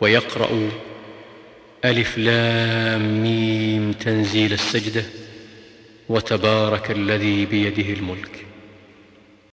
ويقرأ ألف لام ميم تنزيل السجدة وتبارك الذي بيده الملك.